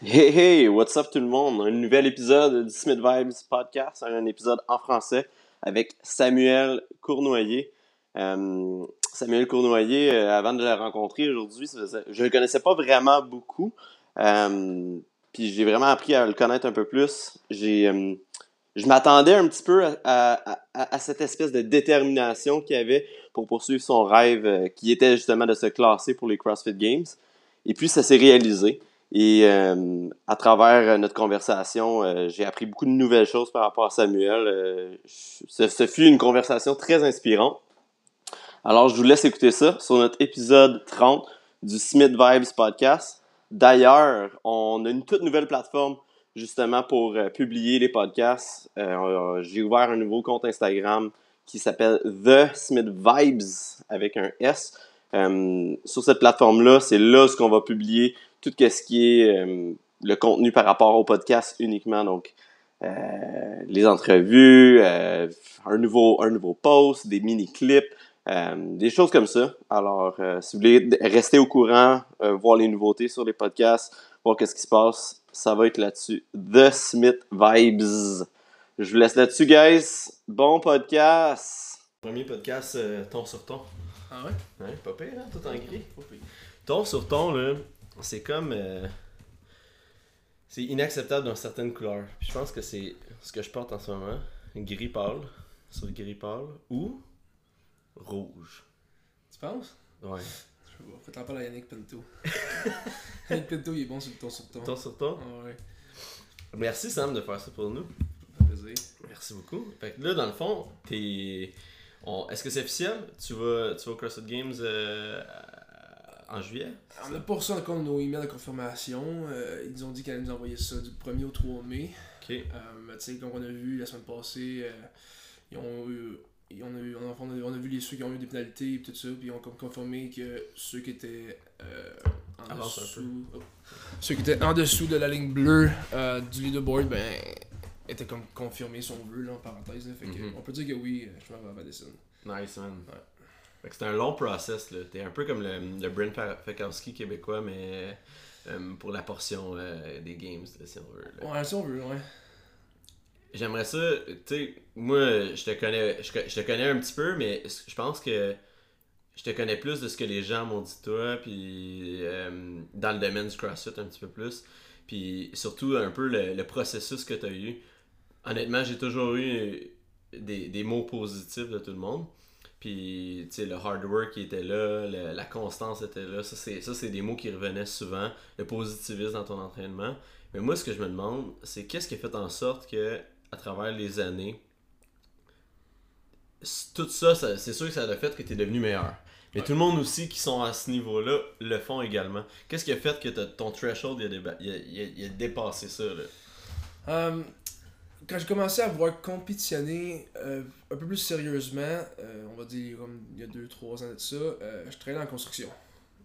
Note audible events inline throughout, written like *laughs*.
Hey hey, what's up tout le monde? Un nouvel épisode du Smith Vibes podcast, un épisode en français avec Samuel Cournoyer. Euh, Samuel Cournoyer, euh, avant de le rencontrer aujourd'hui, je ne le connaissais pas vraiment beaucoup. Euh, puis j'ai vraiment appris à le connaître un peu plus. J'ai, je m'attendais un petit peu à, à, cette espèce de détermination qu'il avait pour poursuivre son rêve, qui était justement de se classer pour les CrossFit Games. Et puis ça s'est réalisé. Et euh, à travers notre conversation, euh, j'ai appris beaucoup de nouvelles choses par rapport à Samuel. Euh, ce, fut une conversation très inspirante. Alors, je vous laisse écouter ça sur notre épisode 30 du Smith Vibes podcast. D'ailleurs, on a une toute nouvelle plateforme justement pour publier les podcasts. j'ai ouvert un nouveau compte Instagram qui s'appelle The Smith Vibes avec un S. sur cette plateforme-là, c'est là ce qu'on va publier tout ce qui est euh, le contenu par rapport au podcast uniquement. Donc, euh, les entrevues, euh, un, nouveau, un nouveau post, des mini-clips, des choses comme ça. Alors, si vous voulez rester au courant, voir les nouveautés sur les podcasts, voir qu'est-ce qui se passe, ça va être là-dessus. The Smith Vibes. Je vous laisse là-dessus, guys. Bon podcast. Premier podcast, ton sur ton. Ah ouais? Ouais, pas pire, hein? Tout en gris. Ton sur ton, là, c'est comme. Euh, c'est inacceptable dans certaines couleurs. Puis je pense que c'est ce que je porte en ce moment. Gris pâle, sur le gris pâle, ou rouge. Tu penses? Ouais. Je sais pas. Parler à Yannick Pinto. *laughs* Yannick Pinto, il est bon sur le ton sur ton. Ton sur ton? Ah ouais. Merci Sam de faire ça pour nous. Ça fait plaisir. Merci beaucoup. Fait que là, dans le fond, t'es. Est-ce que c'est officiel? Tu vas, tu vas au CrossFit Games euh, en juillet? On n'a pas reçu encore nos emails de confirmation. Euh, ils nous ont dit qu'elle allait nous envoyer ça du 1er au 3 mai. Ok. Euh, tu sais, comme on a vu la semaine passée, euh, ils ont eu. on, a eu, on, a, vu les ceux qui ont eu des pénalités et tout ça, puis ils ont confirmé que ceux qui étaient en dessous. Oh, ceux qui étaient en dessous de la ligne bleue du leaderboard, ben étaient comme confirmés si on veut, là, en parenthèse. Fait que, mhm. on peut dire que oui, je vais à Madison. Nice man. Ouais. C'est un long process. Là. T'es un peu comme le, le Brent Fakowski québécois, mais euh, pour la portion euh, des games, si on veut. Ouais, si on veut, ouais. J'aimerais ça, tu sais, moi, je te connais je, te connais un petit peu, mais je pense que je te connais plus de ce que les gens m'ont dit toi, puis euh, dans le domaine du CrossFit un petit peu plus, puis surtout un peu le, processus que tu as eu. Honnêtement, j'ai toujours eu des, des mots positifs de tout le monde. Puis, tu sais, le hard work qui était là, la constance était là. Ça, c'est des mots qui revenaient souvent. Le positivisme dans ton entraînement. Mais moi, ce que je me demande, c'est qu'est-ce qui a fait en sorte que, à travers les années, tout ça, c'est sûr que ça a fait que tu es devenu meilleur. Mais tout le monde aussi qui sont à ce niveau-là le font également. Qu'est-ce qui a fait que ton threshold il a, dépassé ça? Là? Euh, quand j'ai commencé à vouloir compétitionner euh, un peu plus sérieusement, euh, on va dire comme il y a 2-3 ans de ça, euh, je traînais en construction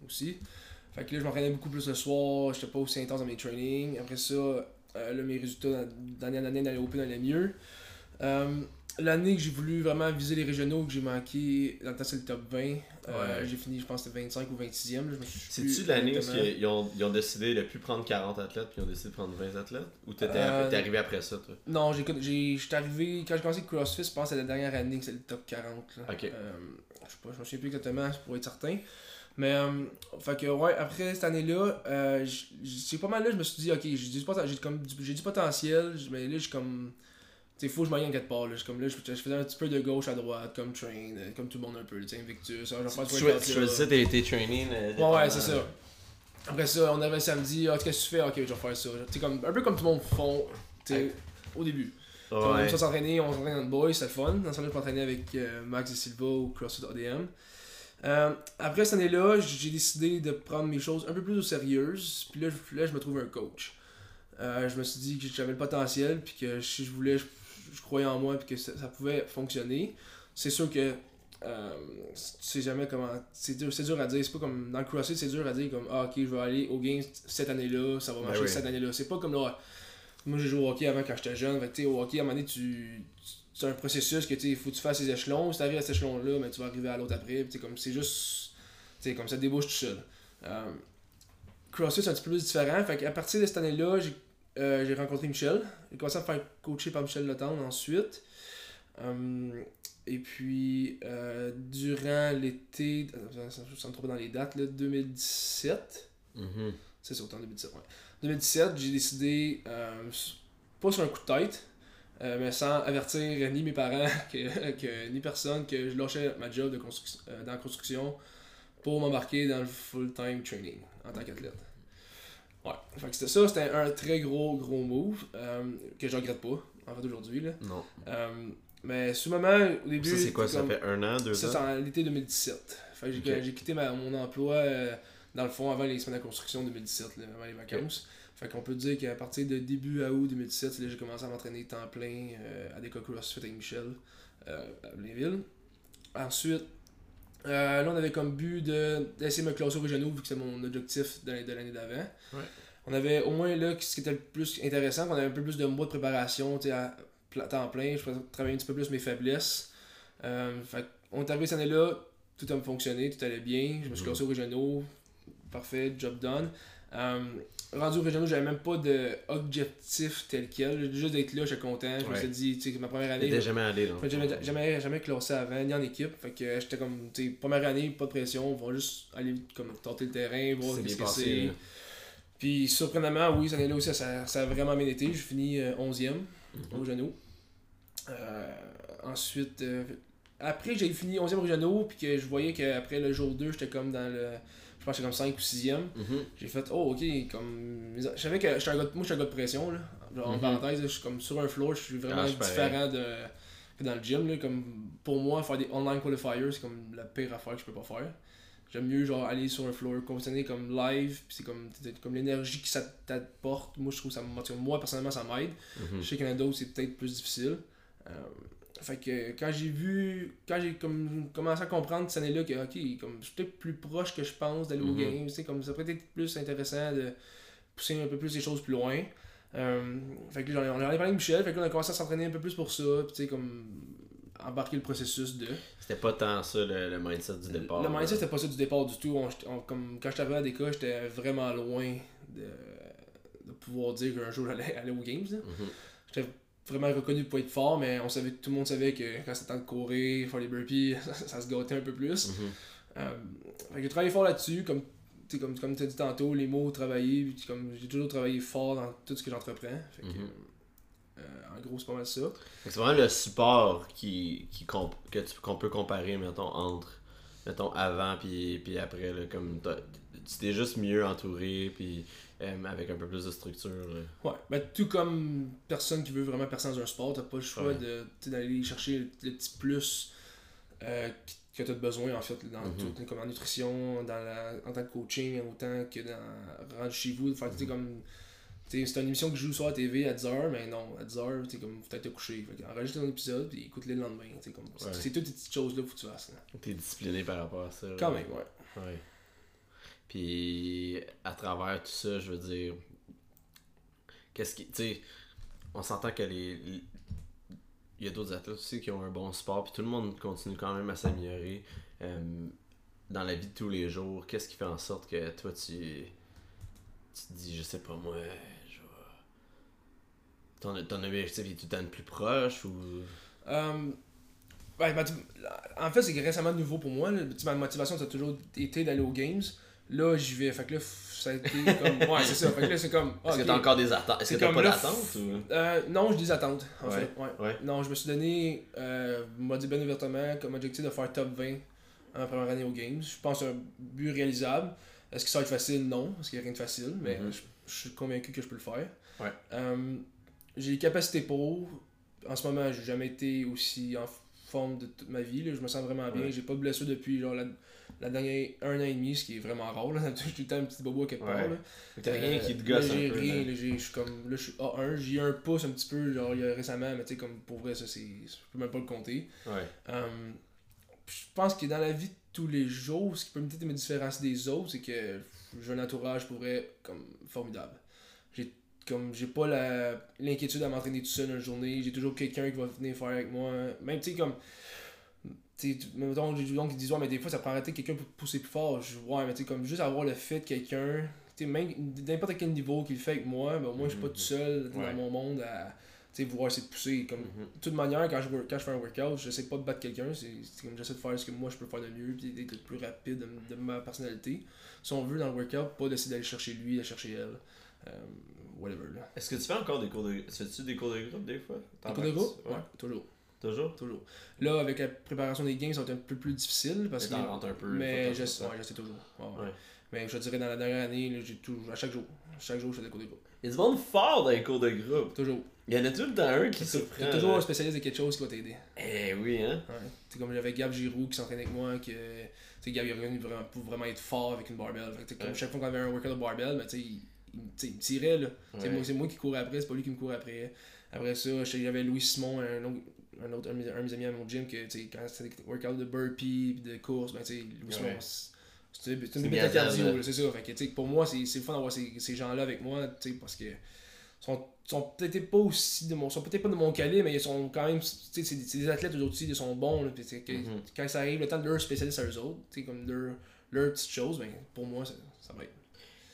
aussi. Fait que là, je m'entraînais beaucoup plus le soir, j'étais pas aussi intense dans mes trainings. Après ça, là, mes résultats d'année en année dans les Open allaient mieux l'année que j'ai voulu vraiment viser les régionaux, que j'ai manqué, dans le temps c'est le top 20. Euh, j'ai fini, je pense, c'était 25 ou 26e. C'est-tu l'année où ils ont, ils ont, décidé de plus prendre 40 athlètes puis ils ont décidé de prendre 20 athlètes? Ou t'es euh, arrivé après ça, toi? Non, j'étais arrivé, quand j'ai commencé CrossFit, je pense que c'est la dernière année que c'est le top 40. Là. Ok. Euh, je sais pas, je me souviens plus exactement pour être certain. Mais, fait que, ouais, après cette année-là, j'ai pas mal là, je me suis dit, ok, j'ai du, du, du potentiel, mais là, j'ai comme il faut que je m'aille en quelque part. Là. Comme là, je, faisais un petit peu de gauche à droite, comme train, euh, comme tout le monde un peu, Invictus. Genre, tu choisissais tes, tes training. Euh, ouais, ouais, c'est ça. Après ça, on avait samedi, ah, qu'est-ce que tu fais? Ok, je vais faire ça. comme, un peu comme tout le monde font au début. Ouais. On aime ça s'entraîner, on s'entraîne dans le boy, c'est le fun. Dans ce temps-là, je m'entraînais avec euh, Max et Silva ou CrossFit ADM. après cette année-là, j'ai décidé de prendre mes choses un peu plus au sérieux. Puis là, là, je me trouve un coach. je me suis dit que j'avais le potentiel, puis que si je voulais, je croyais en moi et que ça, pouvait fonctionner. C'est sûr que euh, tu sais jamais comment. C'est dur, dur à dire. C'est pas comme dans le CrossFit, c'est dur à dire comme Ah, ok, je vais aller au Games cette année-là, ça va ben marcher cette année-là. C'est pas comme là. Moi, j'ai joué au hockey avant quand j'étais jeune. Fait, au hockey, à un moment donné, tu. C'est un processus que il faut que tu fasses ces échelons. Si tu arrives à cet échelon-là, mais tu vas arriver à l'autre après. comme c'est juste. comme ça débouche tout seul. Euh, CrossFit, c'est un petit peu plus différent. Fait qu'à partir de cette année-là, j'ai euh, j'ai rencontré Michel. J'ai commencé à me faire coacher par Michel Leton ensuite. Hum, et puis, euh, durant l'été, je me trompe dans les dates, là, 2017. Mhm. C'est ça, autant 2017, ouais. 2017, j'ai décidé, euh, pas sur un coup de tête, euh, mais sans avertir ni mes parents, *laughs* que, que, ni personne, que je lâchais ma job de construction, dans la construction pour m'embarquer dans le full-time training en tant qu'athlète. Ouais, fait que c'était ça, c'était un très gros, gros move que je regrette pas, en fait, aujourd'hui. Là. Non. Mais ce moment, au début. Ça, c'est quoi? Ça fait un an, deux ans? Ça, c'est en l'été 2017. Fait que j'ai quitté ma, mon emploi, euh, dans le fond, avant les semaines de construction 2017, là, avant les vacances. Fait qu'on peut dire qu'à partir de début à août 2017, j'ai commencé à m'entraîner temps plein euh, à des CrossFit avec Michel euh, à Blainville. Ensuite, là, on avait comme but d'essayer de me classer au régionaux vu que c'est mon objectif de, l'année d'avant. Ouais. On avait au moins là, ce qui était le plus intéressant, qu'on avait un peu plus de mois de préparation, tu sais, temps plein, je travailler un petit peu plus mes faiblesses. Euh, fait, on est arrivé cette année-là, tout a fonctionné, tout allait bien. Je me suis mhm. classé au régionaux, parfait, job done. Euh, rendu au régionaux, j'avais même pas d'objectif tel quel. Juste d'être là, j'étais content. Je me suis dit, tu sais, ma première année. T'étais jamais allé, là. Jamais, jamais, jamais classé avant, ni en équipe. Fait que j'étais comme, tu sais, première année, pas de pression, on va juste aller comme tenter le terrain, voir ce que c'est. Puis surprenamment, oui, cette année-là aussi, ça, ça, a vraiment bien été. Je finis 11e euh, mhm. au genou. Euh, ensuite, euh, après j'ai fini 11e régionaux, puis que je voyais qu'après le jour 2, j'étais comme dans le. Je pense que comme 5 ou 6e. Mhm. J'ai fait, oh ok, comme. Je savais que j'étais un gars, moi je suis un gars de pression, là. Genre, en mhm. parenthèse, je suis comme sur un floor, je suis vraiment ah, différent de, que dans le gym, là. Comme pour moi, faire des online qualifiers, c'est comme la pire affaire que je peux pas faire. J'aime mieux genre aller sur un floor, compétitionner comme live, puis c'est comme, comme l'énergie que ça t'apporte. Moi je trouve ça Moi personnellement ça m'aide. Mhm. Je sais qu'il y en a d'autres c'est peut-être plus difficile. Euh, fait que quand j'ai vu, quand j'ai comme commencé à comprendre cette année-là que ok, comme je suis peut-être plus proche que je pense d'aller au game, mm comme ça pourrait être plus intéressant de pousser un peu plus les choses plus loin. Euh, fait que on a parlé avec Michel, fait que on a commencé à s'entraîner un peu plus pour ça, tu sais comme embarquer le processus de. C'était pas tant ça le, mindset du départ. Le, mindset c'était pas ça du départ du tout. comme, quand j'étais arrivé à des cas, j'étais vraiment loin de, de pouvoir dire qu'un jour j'allais *laughs* aller aux games. Mhm. J'étais vraiment reconnu pour être fort, mais on savait, tout le monde savait que quand c'était temps de courir, faire les burpees, *laughs* ça, se gâtait un peu plus. Mm j'ai travaillé fort là-dessus, comme, comme, comme tu as dit tantôt, les mots, travailler, comme j'ai toujours travaillé fort dans tout ce que j'entreprends. Mhm. Euh, en gros, c'est pas mal ça. C'est vraiment le support qui, qui qu'on peut comparer, mettons, entre mettons avant puis, puis après là, comme tu t'es juste mieux entouré puis euh, avec un peu plus de structure. Ouais, ben, tout comme personne qui veut vraiment percer dans un sport, t'as pas le choix d'aller chercher le, petit plus euh, que tu as besoin en fait dans mhm. tout, comme en nutrition, dans la, en tant que coaching, autant que dans rendre chez vous, faire mm comme c'est une émission que je joue sur la TV à 10h, mais non, à 10h, tu comme, faut être couché. enregistre ton épisode, puis écoute-le le lendemain. Comme, C'est toutes ces petites choses-là que tu fasses. T'es discipliné par rapport à ça. Quand même, ouais. ouais. Puis à travers tout ça, je veux dire, qu'est-ce qui. Tu sais, on s'entend que les, Il y a d'autres athlètes aussi qui ont un bon sport, puis tout le monde continue quand même à s'améliorer euh, dans la vie de tous les jours. Qu'est-ce qui fait en sorte que toi, tu, tu te dis, je sais pas moi, je ton, objectif est tout le temps plus proche ou? Um, en fait, c'est récemment nouveau pour moi. Ma motivation, ça a toujours été d'aller aux Games. Là, j'y vais. Fait que là, ça a été comme. *laughs* Ouais, c'est ça. Fait que là, c'est comme. Est-ce que t'as encore des attentes? Est-ce que t'as pas d'attentes ou... euh, Non, j'ai des attentes, en fait. Ouais. Non, je me suis donné, euh, m'a dit bien ouvertement, comme objectif de faire top 20 en première année aux Games. Je pense un but réalisable. Est-ce que ça va être facile? Non, parce qu'il n'y a rien de facile, mais mm-hmm. je, suis convaincu que je peux le faire. Ouais. Euh, j'ai les capacités pour. En ce moment, j'ai jamais été aussi en forme de toute ma vie. Là. Je me sens vraiment bien. J'ai pas de blessure depuis genre la la dernière un an et demi, ce qui est vraiment rare. Là. J'ai *laughs* tout le temps un petit bobo quelque part. Là. T'as rien qui te gosse J'ai rien. Là, je suis comme. Là, je suis A1. J'ai eu un pouce un petit peu genre, récemment, mais tu sais, comme pour vrai, ça, c'est. Je peux même pas le compter. Ouais. Um, je pense que dans la vie de tous les jours, ce qui peut peut-être me différencier des autres, c'est que j'ai un entourage pour vrai comme formidable. J'ai comme j'ai pas l'inquiétude à m'entraîner tout seul une journée, j'ai toujours quelqu'un qui va venir faire avec moi. Même tu sais comme mettons, j'ai du monde qui disent, ouais, mais des fois, ça prend arrêter quelqu'un pour pousser plus fort. Je, ouais, mais tu comme juste avoir le fait de quelqu'un n'importe quel niveau qu'il fait avec moi, ben, moi, je suis pas tout seul dans mon monde à vouloir essayer de pousser. Comme, De toute manière, quand je, quand je fais un workout, je sais pas de battre quelqu'un, c'est comme j'essaie de faire ce que moi je peux faire de mieux, puis d'être le plus rapide de, ma personnalité. Si on veut dans le workout, pas d'essayer d'aller chercher lui, d'aller chercher elle. Euh, whatever. Est-ce que tu fais encore des cours de. Fais-tu des cours de groupe des fois? Des cours de groupe? Ouais, toujours. Toujours? Toujours. Là, avec la préparation des gains, ça va être un peu plus difficile. Parce mais que, un peu. Mais je sais, toujours. Mais je dirais, dans la dernière année, j'ai toujours, à chaque jour. Chaque jour, je fais des cours de groupe. Il se vendent fort dans les cours de groupe. Toujours. Il y en a tout le temps un qui se prend. Il y a toujours un spécialiste de quelque chose qui va t'aider. Eh oui, hein. C'est comme j'avais Gab Giroux qui s'entraînait avec moi, que. Tu Gab il vraiment, pour vraiment être fort avec une barbell. Fait comme chaque fois qu'on avait un workout de barbell, ben, tu sais, il, me tirait, là. C'est moi, moi, qui courais après, c'est pas lui qui me courait après. Après ça, j'avais Louis Simon, un autre, un autre un, de mes amis à mon gym, que quand c'était des workouts de burpee de course, ben, tu sais, Simon, c'est une bête cardio, c'est ça. Fait que, pour moi, c'est fun d'avoir ces, ces gens-là avec moi, parce que sont, sont peut-être pas aussi de mon sont peut-être pas de mon calibre mais ils sont quand même c'est des, des athlètes eux aussi ils sont bons là, que, mm-hmm. quand ça arrive le temps de leur spécialiste à eux autres comme leur, leur petite chose ben, pour moi ça, ça va être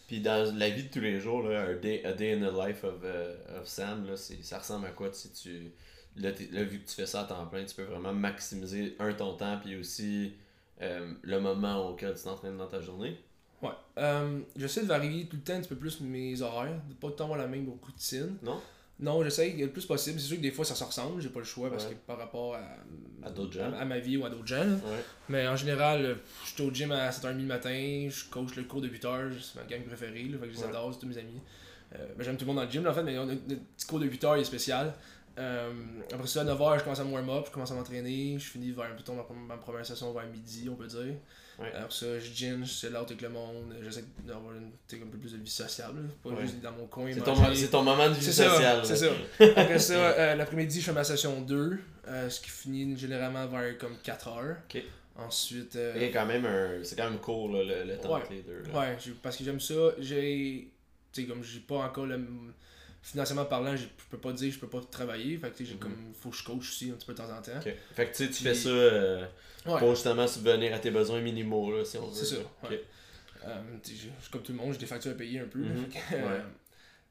puis dans la vie de tous les jours là, a day, a day in the life of, uh, of Sam là, ça ressemble à quoi si tu là, là, vu que tu fais ça à temps plein tu peux vraiment maximiser un ton temps puis aussi euh, le moment auquel tu t'entraînes dans ta journée Ouais. Euh, j'essaie de varier tout le temps un petit peu plus mes horaires, de pas tout le temps avoir la même routine. Non? Non, j'essaie le plus possible. C'est sûr que des fois ça se ressemble, j'ai pas le choix parce que par rapport à, à, d'autres gens. À, ma vie ou à d'autres gens. Ouais. Mais en général, je suis au gym à 7h30 le matin, je coach le cours de 8h, c'est ma gang préférée, là, fait que je les adore, c'est tous mes amis. Euh, ben, j'aime tout le monde dans le gym en fait, mais on a, notre petit cours de 8h il est spécial. Euh, après ça, à 9h, je commence à me warm up, je commence à m'entraîner, je finis vers plutôt ma, ma première session vers midi, on peut dire. Ouais. Alors ça, je gym, je suis là avec le monde, j'essaie d'avoir un peu plus de vie sociable, pas juste dans mon coin. C'est ton, ton, moment de vie sociale. C'est ça. *laughs* Après ça, euh, l'après-midi, je fais ma session 2, euh, ce qui finit généralement vers comme 4 heures. Ok. Ensuite. Euh, c'est quand même un, c'est quand même cool le, le, temps ouais. les deux. Ouais, parce que j'aime ça. J'ai, tu sais comme j'ai pas encore le financièrement parlant, je peux pas dire je peux pas travailler. Fait que j'ai mhm. comme faut que je coach aussi un petit peu de temps en temps. Fait que tu sais, tu fais ça euh, pour justement subvenir à tes besoins minimaux là, si on veut. C'est ça. Ouais. Euh, comme tout le monde, j'ai des factures à payer un peu. Mhm. Euh,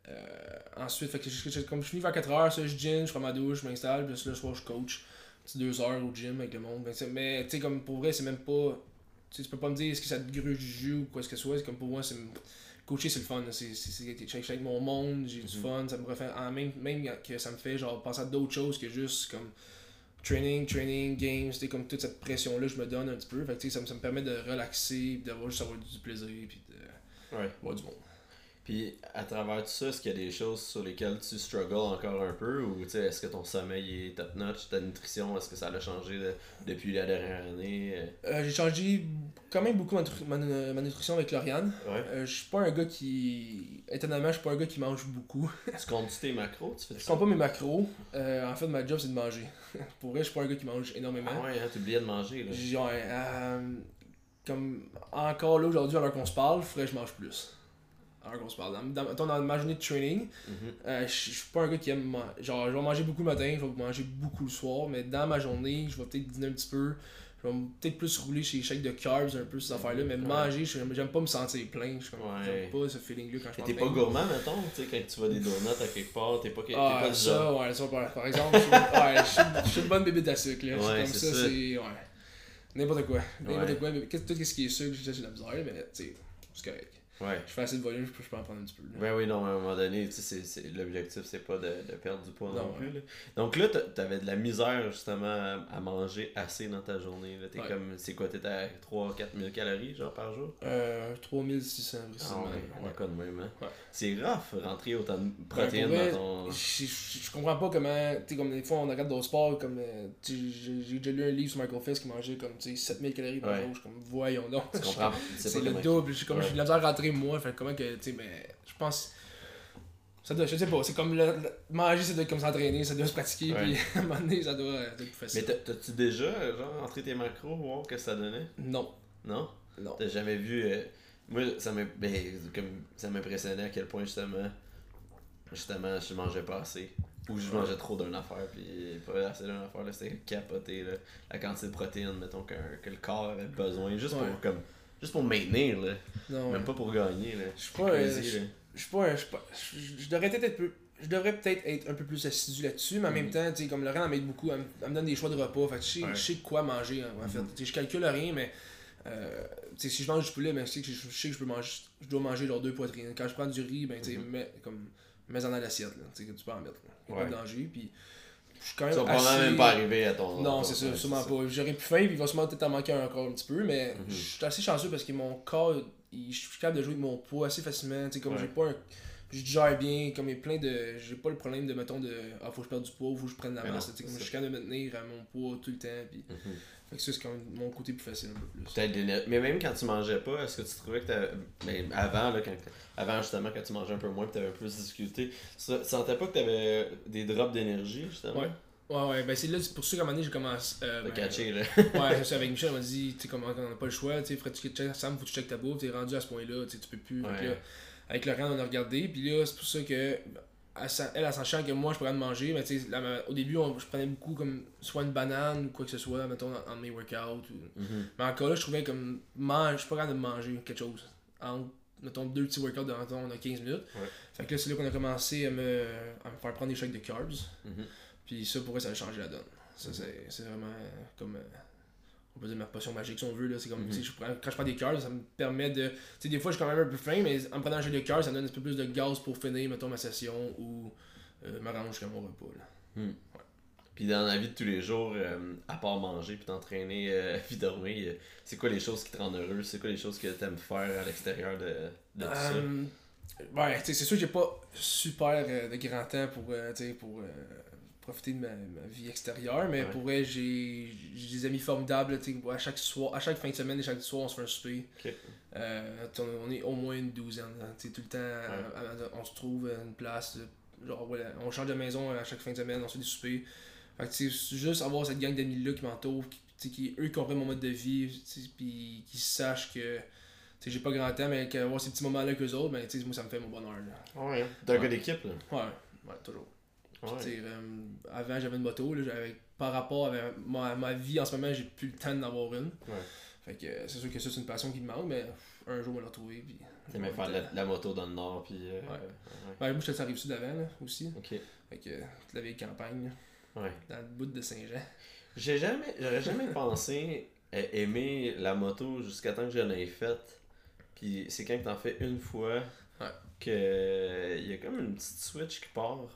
euh, ensuite, fait que je, comme je finis vers 4 heures, ça, je gym, je prends ma douche, je m'installe, puis là, le soir, je coach. Petit 2 heures au gym avec le monde. Mais tu sais, comme pour vrai, c'est même pas. Tu peux pas me dire est-ce que ça te gruge du jus ou quoi que ce soit. Comme pour moi, c'est coacher c'est le fun c'est c'est avec mon monde j'ai du mhm. fun ça me refait en même même que ça me fait genre penser à d'autres choses que juste comme training training games c'était comme toute cette pression là je me donne un petit peu fait que, ça, ça me permet de relaxer d'avoir juste avoir du plaisir puis de ouais. voir du monde puis à travers tout ça, est-ce qu'il y a des choses sur lesquelles tu struggles encore un peu? Ou est-ce que ton sommeil est top notch, ta nutrition, est-ce que ça a changé depuis la dernière année? Euh, J'ai changé quand même beaucoup ma, ma, nutrition avec Lauriane. Ouais. Euh, je suis pas un gars qui. Étonnamment, je suis pas un gars qui mange beaucoup. *laughs* tu comptes tes macros? Tu fais Je compte pas mes macros. Euh, en fait, ma job c'est de manger. *laughs* Pour vrai, je suis pas un gars qui mange énormément. Ah ouais, hein, oubliais de manger là. Genre, comme encore là aujourd'hui, alors qu'on se parle, il faudrait que je mange plus qu'on se parle. Dans, dans, ma journée de training, mhm. euh, je suis pas un gars qui aime. Genre, je vais manger beaucoup le matin, je vais manger beaucoup le soir, mais dans ma journée, je vais peut-être dîner un petit peu. Je vais peut-être plus rouler chez shake de carbs, un peu ces affaires-là, mais manger, j'aime pas me sentir plein. J'aime pas ce feeling-là quand je T'es pas gourmand, mettons, tu sais, quand tu vois des donuts à quelque part, t'es pas, t'es ah, pas ça, ouais, ça, par, par exemple, je suis une bonne bébé d'acide, là. Ouais, comme ça, c'est. Ouais. N'importe quoi. N'importe quoi, mais tout ce qui est sucre, j'ai de la misère, mais tu sais, c'est correct. Ouais. Je fais assez de volume, je peux, je peux en prendre un petit peu. Ben oui, non, à un moment donné, l'objectif, c'est pas de, de, perdre du poids non, plus. Là. Donc là, t'avais de la misère justement à, manger assez dans ta journée. T'es comme, c'est quoi, t'es à 3-4 000 calories genre par jour? Euh, 3600 Ah ouais, ouais. de même. Hein? C'est grave rentrer autant de protéines dans ton. Je comprends pas comment, tu comme des fois on regarde d'autres sports, comme euh, j'ai déjà lu un livre sur Michael Phelps qui mangeait comme 7000 calories par jour. Je suis comme, voyons donc. Tu comprends *laughs* C'est le double. J'ai comme, la misère à rentrer moi. Fait comment que, tu sais, mais je pense. Ça doit, je sais pas, c'est comme le, manger, ça doit être comme s'entraîner, ça doit se pratiquer, puis *laughs* à un moment donné, ça doit, être plus facile. Mais t'as-tu déjà, genre, entré tes macros, voir que ça donnait? Non. Non? Non. T'as jamais vu. Euh, moi, ça ben, m'impressionnait à quel point, justement, justement, je mangeais pas assez. Ou je mangeais trop d'une affaire, puis pas assez d'une affaire, c'était capoté, là, la quantité de protéines, mettons, que, que le corps avait besoin, juste pour, comme juste pour maintenir, là. Non, Même pas pour gagner, là. Je suis pas, Crazy, je- suis pas, je devrais peut-être être peu- je devrais peut-être être un peu plus assidu là-dessus, mais en même temps, tu sais, comme Laurent elle m'aide beaucoup, elle, me- elle me donne des choix de repas, fait que je sais, Ouais. je sais quoi manger hein, en fait. Sais, je calcule rien, mais euh, si je mange du poulet, ben, je sais que je, je sais que je peux manger, je dois manger leurs deux poitrines. Quand je prends du riz, ben, tu sais, mets, comme, mets en dans l'assiette, là, tu sais, que tu peux en mettre. là. Ouais. Pas de danger, puis je suis quand même Ça va assez- même pas arriver à ton. non, c'est ça, ouais, sûrement pas. J'aurais plus faim, puis il va sûrement peut-être en manquer un encore un petit peu, mais Mhm. je suis assez chanceux parce que mon corps, il- je suis capable de jouer avec mon poids assez facilement. Comme Ouais. j'ai pas un. Je gère bien, comme il y a plein de. J'ai pas le problème de, mettons, de. Ah, faut que je perde du poids, faut que je prenne de la masse. comme je suis capable de me tenir à mon poids tout le temps, puis. Mhm. Fait que ça, c'est quand même mon côté plus facile un peu plus. Des- Mais même quand tu mangeais pas, est-ce que tu trouvais que t'avais. Mais avant, là, quand... avant justement, quand tu mangeais un peu moins, tu t'avais un peu plus de difficulté, tu sentais pas que t'avais des drops d'énergie, justement? Ouais. Ouais, ouais, ben c'est là, pour ça qu'à un moment donné, j'ai commencé. Euh, ben, catché, là. Ouais, *laughs* c'est ça, avec Michel, on m'a dit, tu sais, comme on n'a pas le choix, tu sais, que tu check, Sam, faut que tu check ta bouffe, t'es rendu à ce point-là, tu sais, tu peux plus. Ouais. là, avec Laurent, on a regardé, puis là, c'est pour ça que, elle, elle, s'en que moi, je pourrais me manger, mais tu sais, au début, on- je prenais beaucoup comme soit une banane ou quoi que ce soit, mettons, dans, dans mes workouts. Ou... Mhm. Mais encore là, je trouvais comme, mange, je suis pas capable de manger quelque chose. En, mettons, deux petits workouts de, mettons, on a 15 minutes. Ouais. Fait que là, c'est là qu'on a commencé à me, à me faire prendre des chèques de carbs. Mhm. Puis ça, pour vrai, ça a changé la donne. Ça, c'est c'est vraiment comme. euh, on peut dire ma potion magique si on veut. là C'est comme. Sais, je prends- quand je prends des carbs, ça me permet de. Tu sais, des fois, je suis quand même un peu faim, mais en prenant un jet de carbs, ça me donne un peu plus de gaz pour finir, mettons, ma session ou euh, m'arrange jusqu'à mon repas. Là. Puis dans la vie de tous les jours, euh, à part manger puis t'entraîner euh, *laughs* puis dormir, euh, c'est quoi les choses qui te rendent heureux? C'est quoi les choses que t'aimes faire à l'extérieur de, de tout ça? Euh, ouais, tu sais, c'est sûr que j'ai pas super de grand temps pour, tu sais, pour profiter de ma, ma vie extérieure, mais Ouais. pour vrai, j'ai des amis formidables. À chaque, soir, à chaque fin de semaine et chaque soir, on se fait un souper. Euh, on est au moins une douzaine. hein, tout le temps, on se trouve à une place. euh, Genre, voilà, on change de maison à chaque fin de semaine, on se fait des soupers. Fait que, juste avoir cette gang d'amis-là qui m'entourent, qui, qui, eux, comprennent mon mode de vie, puis qui sachent que j'ai pas grand temps, mais qu'avoir ces petits moments-là avec eux autres, ben, tu sais, moi, ça me fait mon bonheur. Là. Ouais, t'es un Ouais. gars d'équipe, là. Ouais, ouais, toujours. Ouais. Euh, avant, j'avais une moto, là, par rapport à ma, ma vie en ce moment, j'ai plus le temps d'en avoir une. Ouais. Fait que euh, c'est sûr que ça, c'est une passion qui me manque, mais un jour, on va la retrouver. Puis, T'aimais faire la, la moto dans le nord, puis. euh, Ouais. ouais. Ouais, moi, j'étais sur la Rive-Sud avant, là, aussi. Ok. Fait que toute la vieille campagne, là, Ouais. dans le bout de Saint-Jean. J'ai jamais, j'aurais jamais *laughs* pensé à aimer la moto jusqu'à temps que je l'ai faite. Puis c'est quand t'en fais une fois Ouais. que il y a comme une petite switch qui part.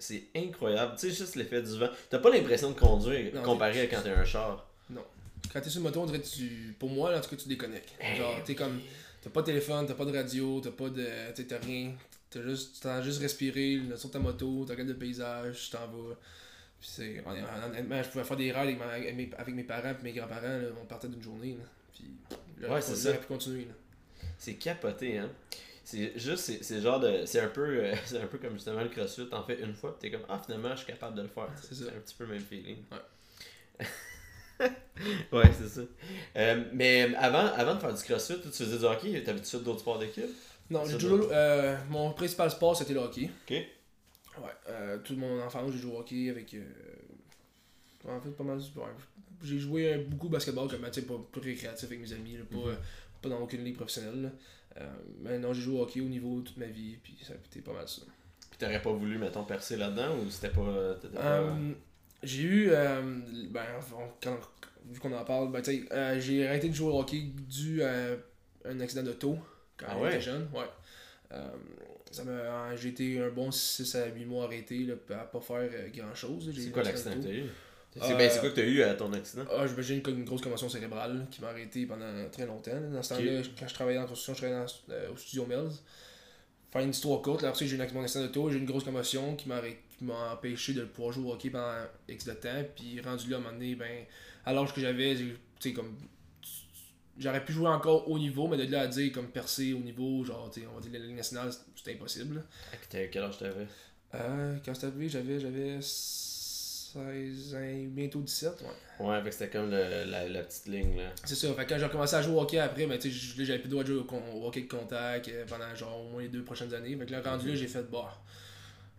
C'est incroyable. Tu sais, juste l'effet du vent. T'as pas l'impression de conduire Non, comparé à quand t'es un char. Quand t'es sur une moto, on dirait que tu. Pour moi, là, en tout cas, tu déconnectes. Genre, t'es comme. T'as pas de téléphone, t'as pas de radio, t'as pas de. t'sais, T'as rien. T'as juste. Juste respirer, là, sur ta moto, tu regardes le paysage, tu t'en vas. Puis c'est. Honnêtement, je pouvais faire des rides avec, mes, avec mes parents et mes grands-parents, là, on partait d'une journée. Là. Puis. j'aurais Ouais, c'est ça. pu continuer. Là. C'est capoté, hein. C'est juste, c'est genre de. C'est un peu euh, *laughs* c'est un peu comme justement le crossfit. T'en fais une fois, t'es comme, ah, finalement, je suis capable de le faire. C'est ça. un petit peu le même feeling. Ouais. *laughs* ouais, c'est ça. Euh, mais avant, avant de faire du crossfit, tu faisais du hockey, t'avais-tu d'autres sports d'équipe? Non, j'ai toujours. euh, mon principal sport, c'était le hockey. Ok. Ouais, tout mon enfance, j'ai joué au hockey avec. en fait, pas mal. ouais, j'ai joué beaucoup au basketball, comme tu sais, pas plus récréatif avec mes amis, là, pas, Mhm. Pas dans aucune ligue professionnelle. Euh, mais non, j'ai joué au hockey au niveau toute ma vie, puis ça a été pas mal ça. Pis t'aurais pas voulu, mettons, percer là-dedans ou c'était pas. t'étais pas- Euh, j'ai eu. euh, ben, on- quand, vu qu'on en parle, ben, euh, j'ai arrêté de jouer au hockey dû à un accident d'auto quand Ah j'étais jeune. Ouais. Euh, ça j'ai été un bon 6 à 8 mois arrêté là, à pas faire grand chose. C'est quoi l'accident que t'as eu? C'est Euh, ben, c'est quoi que t'as eu à ton accident? Ah, j'ai une, une grosse commotion cérébrale qui m'a arrêté pendant très longtemps. Dans ce temps-là, quand je travaillais en construction, je travaillais dans- euh, au studio Mills. Faire une histoire courte, là, après j'ai eu mon accident d'auto, j'ai eu une grosse commotion qui m'a empêché de pouvoir jouer au hockey pendant X de temps. Puis rendu là, à un moment donné, ben, à l'âge que j'avais, comme. J'aurais pu jouer encore haut niveau, mais de là à dire comme percer au niveau, genre, on va dire la Ligue nationale, c'était impossible. Quel âge t'avais? Euh, quand c'est arrivé, j'avais 16 ans, bientôt 17. Ouais. Ouais, fait que c'était comme le- la, la petite ligne là. C'est ça, fait que quand j'ai recommencé à jouer au hockey après, ben, tu sais, j'avais plus le droit de jouer au, hockey de contact euh, pendant genre au moins les deux prochaines années. Fait que là, rendu là, j'ai fait, bah,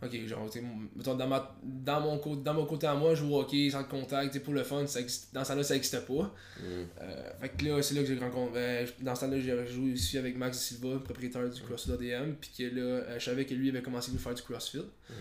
Ok, genre, tu sais, mettons, dans, ma, dans, mon, côté- dans mon côté à moi, je joue au hockey sans contact, tu sais, pour le fun, ça existe- dans ce temps-là, ça n'existait pas. Mm. Euh, fait que là, c'est là que j'ai rencontré. ben, dans ce temps-là, j'ai joué aussi avec Max Silva, propriétaire du CrossFit ADM. Puis que là, euh, je savais que lui avait commencé à nous faire du CrossFit. Mhm.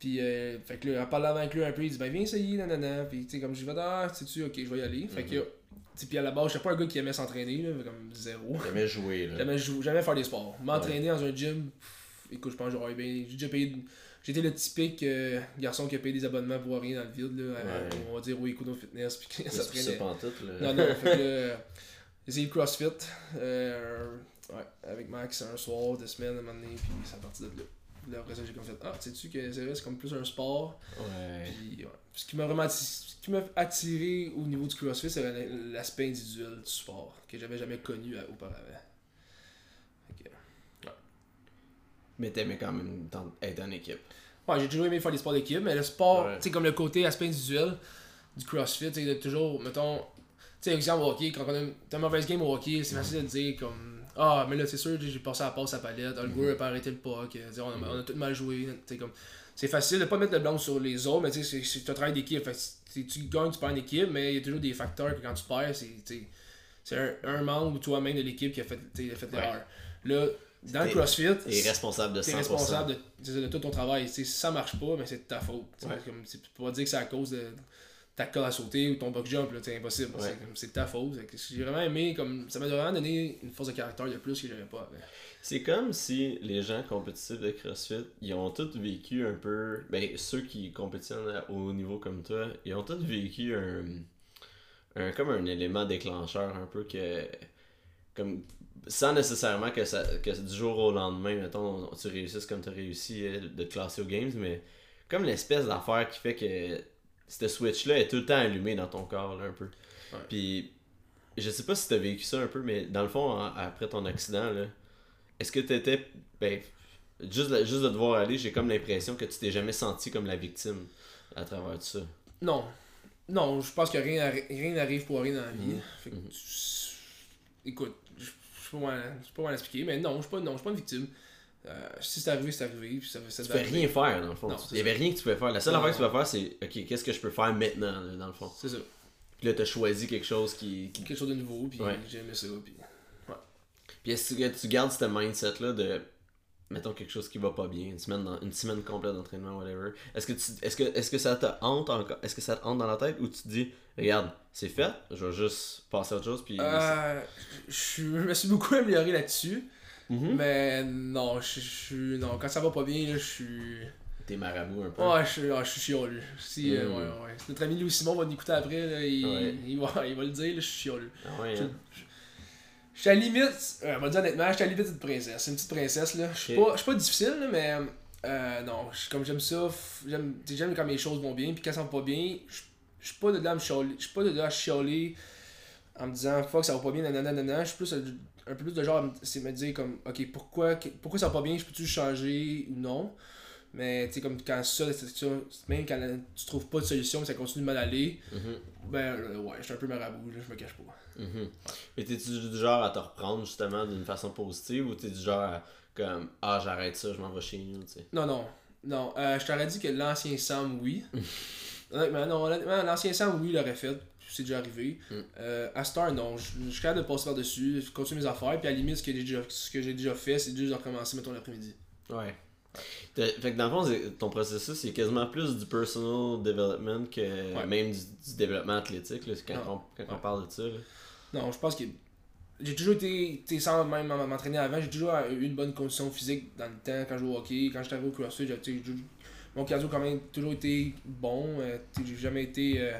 Puis, euh, fait que là, en parlant avec lui un peu, il dit, ben viens essayer, nanana. Puis, tu sais, comme je vais, ah, sais-tu, ok, je vais y aller. Fait que, Mhm. tu sais, puis à la base, j'étais pas un gars qui aimait s'entraîner, là, comme zéro. Jamais joué, là. Jamais, jamais faire des sports. M'entraîner dans un gym, pff, écoute, je pense que j'aurais bien. J'ai déjà payé. J'étais le typique euh, garçon qui a payé des abonnements pour rien dans le vide, là. Ouais. on va dire, oui, Kudo Fitness, puis que ça ça traînait. là. Non, non, fait que *laughs* euh, j'ai essayé le CrossFit, euh, ouais, avec Max un soir de semaine, à un moment donné, puis à partir de là. Là, après ça, j'ai comme fait, ah, sais-tu que c'est vrai, c'est comme plus un sport? Ouais. Puis, ouais. Ce qui m'a vraiment ce qui m'a attiré au niveau du CrossFit, c'est la- l'aspect individuel du sport, que j'avais jamais connu auparavant. Fait que, Mais t'aimais quand même être en équipe. Ouais, j'ai toujours aimé faire des sports d'équipe, mais le sport, Ouais. tu sais, comme le côté aspect individuel du CrossFit, tu sais, toujours, mettons, tu sais, exemple au hockey, quand on a une mauvaise game au hockey, c'est facile de dire comme, ah, mais là, c'est sûr, j'ai passé à la passe à palette, ah, le gars a pas arrêté le puck, on, a, on a tout mal joué, tu comme, c'est facile de pas mettre le blanc sur les autres, mais tu sais, c'est- un travail d'équipe, tu gagnes, tu perds en équipe, mais il y a toujours des facteurs que quand tu perds, c'est, tu un, un membre ou toi-même de l'équipe qui a fait, tu sais, a fait Ouais. l'erreur. Là, dans le CrossFit, T'es responsable de 100%. T'es responsable de, tout ton travail. Tu sais, si ça marche pas, mais c'est de ta faute. Tu Ouais. comme, tu peux pas dire que c'est à cause de ta corde à sauter ou ton box jump, c'est impossible. Ouais. C'est de ta faute. J'ai vraiment aimé, comme ça m'a vraiment donné une force de caractère de plus que j'avais pas. C'est comme si les gens compétitifs de CrossFit, ils ont tous vécu un peu. Ben, ceux qui compétitionnent à haut niveau comme toi, ils ont tous vécu un. un comme un élément déclencheur, un peu que. Comme. Sans nécessairement que, ça, que du jour au lendemain, mettons, tu réussisses comme tu as réussi euh, de te classer aux Games, mais comme l'espèce d'affaire qui fait que cette switch-là est tout le temps allumée dans ton corps, là, un peu. Ouais. Puis, je sais pas si t'as vécu ça un peu, mais dans le fond, en- après ton accident, là, est-ce que t'étais. Ben, juste, de- juste de te voir aller, j'ai comme l'impression que tu t'es jamais senti comme la victime à travers tout ça. Non. Non, je pense que rien arri- rien n'arrive pour rien dans la vie. Mhm. Fait que tu- Écoute, je sais pas comment- l'expliquer, mais non, je suis pas, non, je suis pas une victime. Euh, si c'est arrivé, c'est arrivé. Puis ça, ça Tu peux arriver. rien faire, dans le fond. Non, Il c'est y avait rien que tu pouvais faire. La seule affaire que tu pouvais faire, c'est OK, qu'est-ce que je peux faire maintenant, dans le fond? C'est ça. Puis là, t'as choisi quelque chose qui. qui- Quelque chose de nouveau, puis Ouais. j'ai aimé ça. Puis... Puis est-ce que tu gardes ce mindset-là de. Mettons quelque chose qui va pas bien, une semaine, dans- une semaine complète d'entraînement, whatever. Est-ce que, tu, est-ce, que, est-ce que ça te hante encore Est-ce que ça te hante dans la tête ou tu te dis, regarde, c'est fait, je vais juste passer à autre chose, puis. Euh, je me suis beaucoup amélioré là-dessus. Mhm. Mais non, je suis. Non, quand ça va pas bien, je suis. T'es marabout un peu. Ouais, je suis, ah, je suis chialeux. Si, euh, Mm. ouais, ouais. Si notre ami Louis Simon va nous écouter après, là, il, Ouais. il, va, il va le dire, là, je suis chialeux. Ah ouais, Je, hein. je- je suis à la limite, euh, on va dire honnêtement, je suis à la limite d'une princesse. C'est une petite princesse, là. Je suis pas, je suis pas difficile, là, mais euh, non, je- comme j'aime ça, j'aime quand mes choses vont bien, puis quand ça va pas bien, je je suis pas de là à me chialer, je suis pas de là à chialer en me disant fuck ça va pas bien, nanana, nanana. Je suis plus euh, un peu plus de genre, c'est me dire comme, ok, pourquoi, pourquoi ça va pas bien, je peux-tu changer? Ou non? Mais tu sais, comme quand ça, même quand tu trouves pas de solution, ça continue de mal aller, Mhm. ben euh, ouais, je suis un peu marabout, là, je me cache pas. Mhm. Mais t'es-tu du genre à te reprendre justement d'une façon positive ou t'es du genre à comme ah j'arrête ça, je m'en vais chez nous, tu sais? Non, non. Non, euh, je t'aurais dit que l'ancien Sam, oui. *laughs* honnêtement, non, honnêtement, l'ancien Sam, oui, il l'aurait fait. C'est déjà arrivé. Mm. Euh, à Star, non. Je je suis capable de passer par-dessus, je continue mes affaires, puis à la limite, ce que j'ai déjà, ce que j'ai déjà fait, c'est juste de recommencer, mettons, l'après-midi. Ouais. Fait que dans le fond, ton processus, c'est quasiment plus du personal development que Ouais. même du, du développement athlétique, là, quand, on, quand on parle de ça. là. Non, je pense que j'ai toujours été, sais, sans même m'entraîner avant, j'ai toujours eu une bonne condition physique dans le temps quand je jouais au hockey. Quand j'étais arrivé au CrossFit, j'ai- mon cardio a quand même toujours été bon. euh, j'ai jamais été. euh,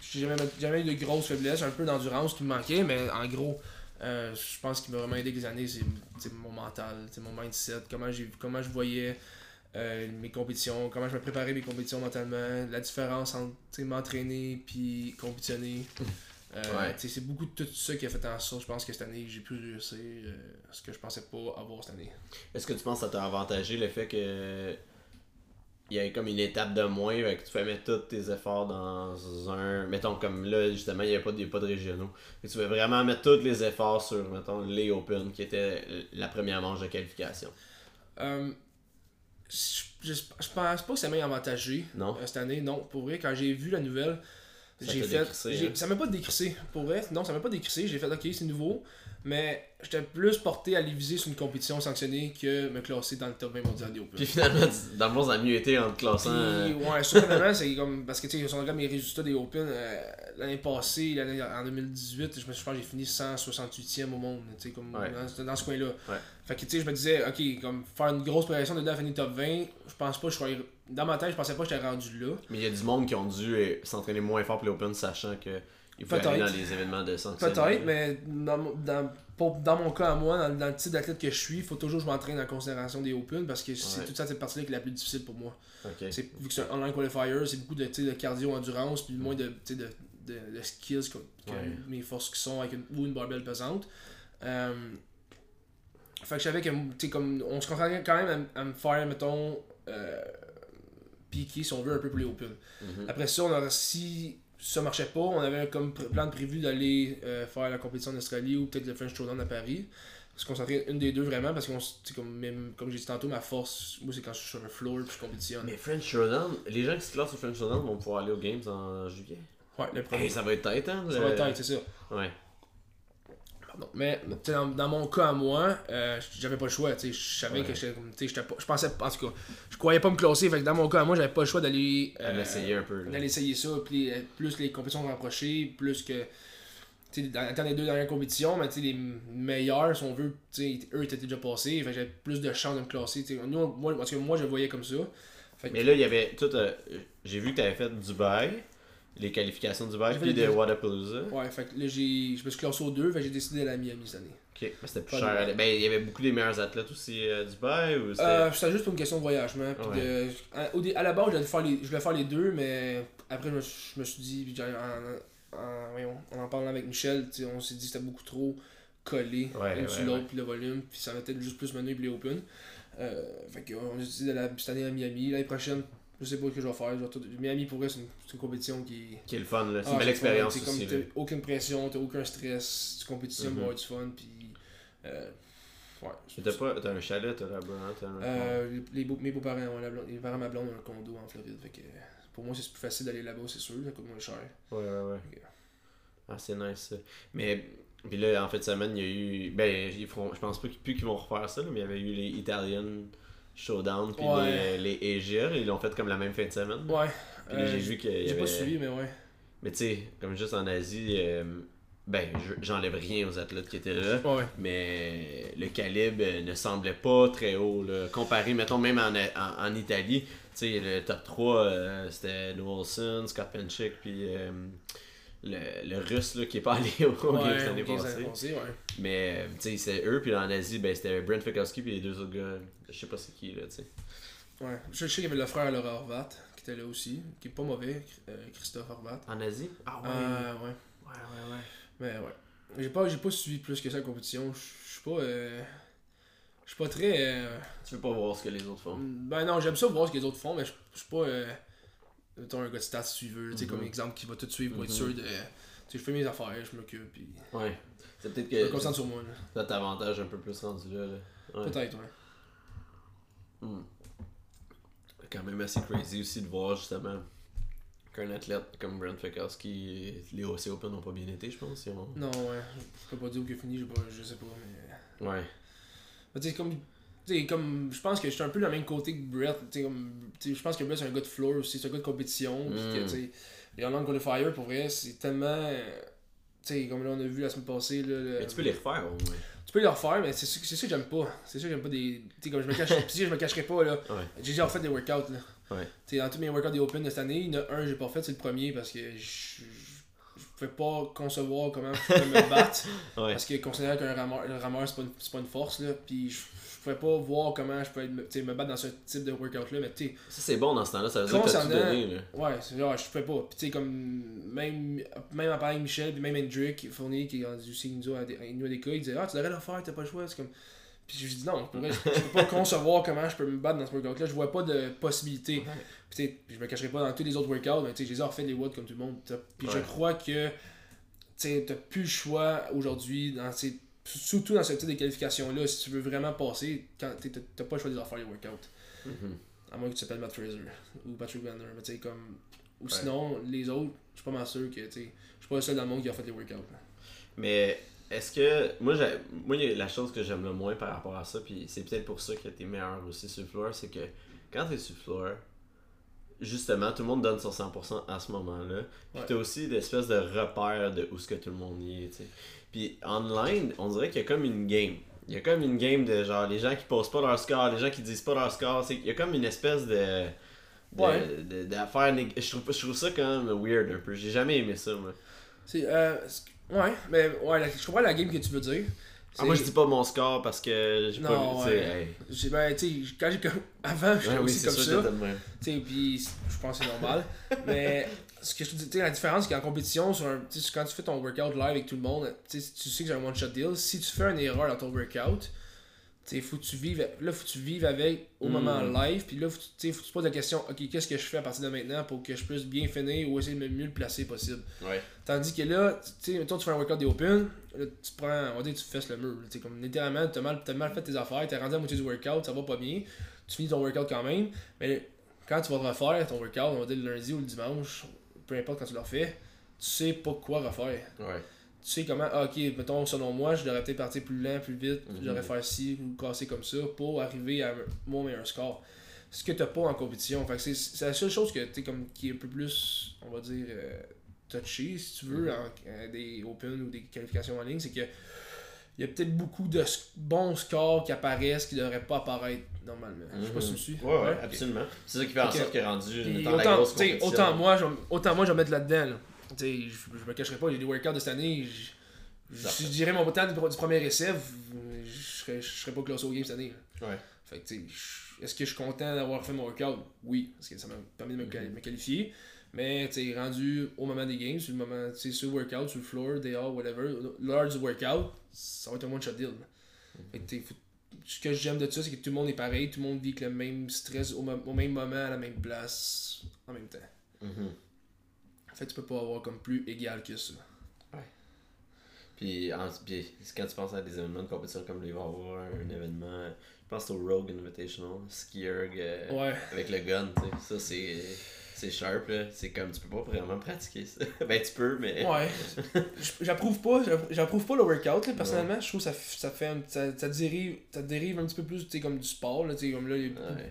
j'ai jamais, jamais eu de grosses faiblesses, un peu d'endurance qui me manquait, mais en gros, euh, je pense qu'il m'a vraiment aidé avec les années, c'est mon mental, c'est mon mindset, comment, comment je voyais euh, mes compétitions, comment je me préparais mes compétitions mentalement, la différence entre m'entraîner puis compétitionner. Euh, Ouais. C'est beaucoup de tout ça qui a fait en sorte, je pense que cette année, j'ai pu réussir ce que je pensais pas avoir cette année. Est-ce que tu penses que ça t'a avantagé le fait que il y a comme une étape de moins, fait que tu fais mettre tous tes efforts dans un. Mettons comme là, justement, il n'y a, pas de- pas de régionaux. Et tu veux vraiment mettre tous les efforts sur, mettons, les Open, qui était la première manche de qualification. Euh, je, je, pense pas que ça m'a avantagé Non. euh, cette année. Non, pour vrai, quand j'ai vu la nouvelle, j'ai fait. décrissé, hein? Ça m'a pas décrissé. Pour vrai, non, ça m'a pas décrissé. J'ai fait, ok, c'est nouveau. Mais j'étais plus porté à aller viser sur une compétition sanctionnée que me classer dans le top 20 mondial des Open. Puis finalement, dans le fond, ça a mieux été en te classant. euh, Puis, ouais, surprenamment, c'est comme. Parce que, tu sais, si on regarde mes résultats des Open, euh, l'année passée, l'année, en 2018, je me suis je pense que j'ai fini 168e au monde, tu sais, comme Ouais. dans, dans ce coin-là. Ouais. Fait que, tu sais, je me disais, ok, comme faire une grosse progression de là à finir top 20, je pense pas que je serais. Dans ma tête, je pensais pas que j'étais rendu là. Mais il y a du monde qui ont dû euh, s'entraîner moins fort pour les Open, sachant que ils pouvaient aller dans les événements de sanction. Peut-être, mais dans, mon- dans, pour- dans mon cas à moi, dans, dans le type d'athlète que je suis, il faut toujours que je m'entraîne en considération des Open parce que c'est Ouais. toute cette partie-là qui est la plus difficile pour moi. C'est- vu que c'est un online qualifier, c'est beaucoup de, de cardio-endurance, puis moins de, de, de, de skills que, que Ouais. mes forces qui sont avec une, ou une barbelle pesante. Euh, fait que je savais que, tu sais, comme, on se concentrait quand même à, à me faire, mettons, euh, piquer, si on veut, un peu pour les Open. Mhm. Après ça, on aurait, si ça marchait pas, on avait comme plan de prévu d'aller euh, faire la compétition en Australie ou peut-être le French Showdown à Paris. Se concentrer une des deux vraiment parce que comme, même- comme j'ai dit tantôt, ma force, moi c'est quand je suis sur un floor puis je compétitionne. Mais French Showdown, les gens qui se classent au French Showdown vont pouvoir aller aux Games en juillet. Ouais, le premier. Hey, ça va être tête, hein? Ça le- va être tête, c'est ça. Ouais. Pardon. Mais dans, dans mon cas à moi, euh, j'avais pas le choix. Je savais Ouais. que Je pensais. En tout cas, je croyais pas me classer. Fait que dans mon cas à moi, j'avais pas le choix d'aller. À l'essayer un peu. D'aller essayer ça. Puis les- plus les compétitions vont approcher, plus que. Dans, dans les deux dernières compétitions, mais les meilleurs, si on veut, eux étaient déjà passés. Fait j'avais plus de chances de me classer. Nous, moi, parce que moi, je le voyais comme ça. Fait que- Mais là, il y avait tout. euh, J'ai vu que tu avais fait Dubaï, les qualifications J'ai fait puis de deux. Wadapalooza. Ouais, fait que là, j'ai, je me suis classé aux deux. Fait que j'ai décidé d'aller à Miami cette année. Ok, mais c'était plus Pas cher. Ben, il y avait beaucoup des meilleurs athlètes aussi à Dubaï ou c'était. Euh, c'était juste pour une question de voyagement. puis Ouais. de- à, au dé- à la base, je voulais, faire les, je voulais faire les deux, mais après, je me, suis- je me suis dit, puis en, en, en en parlant avec Michel, on s'est dit que c'était beaucoup trop collé Ouais, l'un sur ouais, l'autre, puis le volume, puis ça mettait juste plus mener, puis les open. Euh, fait qu'on a décidé d'aller cette année à Miami. L'année prochaine, je sais pas ce que je vais faire. vais tout- Miami, pour vrai, c'est une, c'est une compétition qui. Qui est le fun, là. C'est Ah, une belle le expérience aussi. comme t'as aucune pression, t'as aucun stress, tu compétitionnes, tu vas avoir du fun, puis. Euh, ouais. T'as pas. T'as un chalet, t'as là-bas, hein, t'as un. Euh, les, les beaux- mes beaux-parents, ouais, la blonde- les parents de ma blonde ont un condo en Floride. Fait que pour moi, c'est plus facile d'aller là-bas, c'est sûr. Ça coûte moins cher. Ouais, ouais, ouais. Ok. Ah, c'est nice ça. Mais, puis là, en fait, de semaine, il y a eu. Ben, ils feront, je pense pas qu'ils plus qu'ils vont refaire ça, là, mais il y avait eu les Italian Showdown, puis Ouais. les, les Asia, ils l'ont fait comme la même fin de semaine. Ouais. Là, euh, j'ai vu qu'il y J'ai avait. pas suivi, mais ouais. Mais tu sais, comme juste en Asie, euh, ben, je- j'enlève rien aux athlètes qui étaient là. Ouais. Mais le calibre euh, ne semblait pas très haut. Là. Comparé, mettons, même en, en, en Italie, tu sais, le top 3, euh, c'était Wilson, Scott Penchick, puis le, le russe là, qui est pas *laughs* allé au Ouais, l'année passée. ouais. Mais, euh, tu sais, c'est eux, puis en Asie, ben, c'était Brent Fikowski, puis les deux autres gars, je sais pas c'est qui, là, tu sais. Ouais. Je sais qu'il y avait le frère Laura Horvat qui était là aussi, qui est pas mauvais, euh, Christophe Horvat. En Asie? Ah ouais. Euh, ouais. ouais, ouais, ouais. Mais ouais. J'ai pas, j'ai pas suivi plus que ça la compétition. Je suis pas. euh, Je suis pas très. Tu veux pas voir ce que les autres font? Ben non, j'aime ça voir ce que les autres font, mais je je suis pas. Mettons un gars de stats suiveur, tu sais, Mhm. comme exemple, qui va tout suivre pour être Mhm. sûr de. Tu sais, je fais mes affaires, je m'occupe, puis. Ouais. C'est peut-être Je me que concentre sur moi, là. t'as t'avantage un peu plus rendu là. là. Ouais. Peut-être, ouais. Hmm. quand même assez crazy aussi de voir justement qu'un athlète comme Brent Fikowski, les OC Open n'ont pas bien été, je pense. ils ont- Non, ouais. Je peux pas dire où il a fini, je sais pas, mais. Ouais. Mais tu sais, comme. Comme. Je pense que je suis un peu le même côté que Brett. Comme. Je pense que Brett, c'est un gars de floor aussi, c'est un gars de compétition. Puis que, Mm. tu les Online Qualifier, pour vrai, c'est tellement. euh, Tu sais, comme là, on a vu la semaine passée. Là, le- Mais tu peux les refaire au moins. Tu peux les refaire, mais c'est ça, c'est ça que j'aime pas. C'est ça que j'aime pas des. Tu sais, comme je me cache. *laughs* Pis si je me cacherai pas, là. Ouais. J'ai déjà refait des workouts, là. Ouais. Dans tous mes workouts des Open de cette année, il y en a un que j'ai pas fait, c'est le premier parce que je. Je pouvais pas concevoir comment je pouvais me battre. *laughs* Ouais. Parce que considérant qu'un rameur, le rameur c'est pas, pas une force, là. Puis je, je pouvais pas voir comment je pouvais me, battre dans ce type de workout-là. Mais tu sais, Ça c'est bon dans ce temps-là, ça veut dire que t'as tout donné. Là. Ouais, genre, je fais pas. Puis tu sais, comme, même, même à avec Michel, puis même Hendrick Fournier, qui est rendu aussi nous à à à des cas, il disait, ah, tu devrais le faire, t'as pas le choix. C'est comme. Puis je lui dis, non, je, je peux pas *laughs* concevoir comment je peux me battre dans ce workout-là. Je vois pas de possibilité. Puis tu puis je me cacherai pas dans tous les autres workouts, mais tu sais, je les ai refait les watts comme tout le monde. Puis je crois que, tu t'as plus le choix aujourd'hui dans ces. surtout dans ce type de qualification-là, si tu veux vraiment passer, quand t'as pas le choix de faire les workouts. Mm-hmm. À moins que tu t'appelles Matt Fraser ou Patrick Vander. Mais tu sais, comme. Ou sinon, les autres, je suis pas mal sûr que, tu sais, je suis pas le seul dans le monde qui a fait les workouts. Mais est-ce que. Moi, moi, la chose que j'aime le moins par rapport à ça, puis c'est peut-être pour ça que t'es meilleur aussi sur le floor, c'est que quand t'es sur le floor, justement, tout le monde donne son 100% à ce moment-là. Puis t'as aussi l'espèce de repère de où ce que tout le monde y est, tu sais. Puis online, on dirait qu'il y a comme une game. Il y a comme une game de genre les gens qui posent pas leur score, les gens qui disent pas leur score. Il y a comme une espèce de. d'affaire. Je, trouve, je trouve ça quand même weird un peu. J'ai jamais aimé ça, moi. C'est. Euh, ouais, mais ouais, je comprends la game que tu veux dire. Ah, moi, je dis pas mon score parce que j'ai pas vu. Ouais. Hey. Ben, tu sais, quand j'ai. *laughs* Avant, j'étais ouais, aussi comme ça. Tu sais, puis je pense que c'est normal. *laughs* mais ce que je te dis, la différence, c'est qu'en compétition, sur un, quand tu fais ton workout live avec tout le monde, tu sais que j'ai un one-shot deal. Si tu fais une erreur dans ton workout, il faut que tu vives, là, faut que tu vives avec au moment mm. live. Puis là, faut, faut que tu poses la question, ok, qu'est-ce que je fais à partir de maintenant pour que je puisse bien finir ou essayer de me mieux le placer possible? Ouais. Tandis que là, tu sais, tu fais un workout des open, là, tu prends, on va dire, tu fesses le mur. Tu comme littéralement, tu as mal, as mal fait tes affaires, tu es rendu à moitié du workout, ça va pas bien. Tu finis ton workout quand même. Mais quand tu vas refaire ton workout, on va dire le lundi ou le dimanche, peu importe quand tu le refais, tu sais pas quoi refaire. Ouais. Tu sais comment, ah, ok, mettons, selon moi, je devrais peut-être partir plus lent, plus vite, je devrais mhm. faire ci ou casser comme ça pour arriver à mon meilleur score. Ce que t'as pas en compétition. Fait c'est la seule chose que t'es comme qui est un peu plus, on va dire, euh, touché, si tu veux, mhm. en, des Open ou des qualifications en ligne, c'est que il y a peut-être beaucoup de bons scores qui apparaissent qui ne devraient pas apparaître normalement. Je sais pas si tu me suis. Ouais, ouais, absolument. C'est ça qui fait en sorte qu'il est rendu autant, la grosse autant moi, je, autant moi, je vais mettre là-dedans. Je, je me cacherai pas, j'ai des workouts de cette année. Je, dirais mon temps du, premier essai, je serais, je serais pas classé au game cette année. Ouais. Fait que, est-ce que je suis content d'avoir fait mon workout? Oui, parce que ça m'a permis de me, mm-hmm. qualifier. Mais tu rendu au moment des games, sur le moment, tu sur le workout, sur le floor, dehors, whatever, l'heure du workout, ça va être un one-shot deal. Mm-hmm. ce que j'aime de ça, c'est que tout le monde est pareil, tout le monde vit avec le même stress au, même moment, à la même place, en même temps. Mm-hmm. En fait, tu peux pas avoir comme plus égal que ça. Ouais. Puis, en, puis quand tu penses à des événements de compétition comme il va y avoir un événement, je pense au Rogue Invitational, Skierg euh, avec le gun, tu sais, ça c'est c'est sharp, là. C'est comme, tu peux pas vraiment pratiquer ça. *laughs* ben, tu peux, mais. Ouais. *laughs* j'approuve pas, j'approuve pas le workout, là, personnellement. Je trouve que ça, ça fait ça, ça, dérive, ça dérive un petit peu plus, tu sais, comme du sport, là. Tu sais, comme là,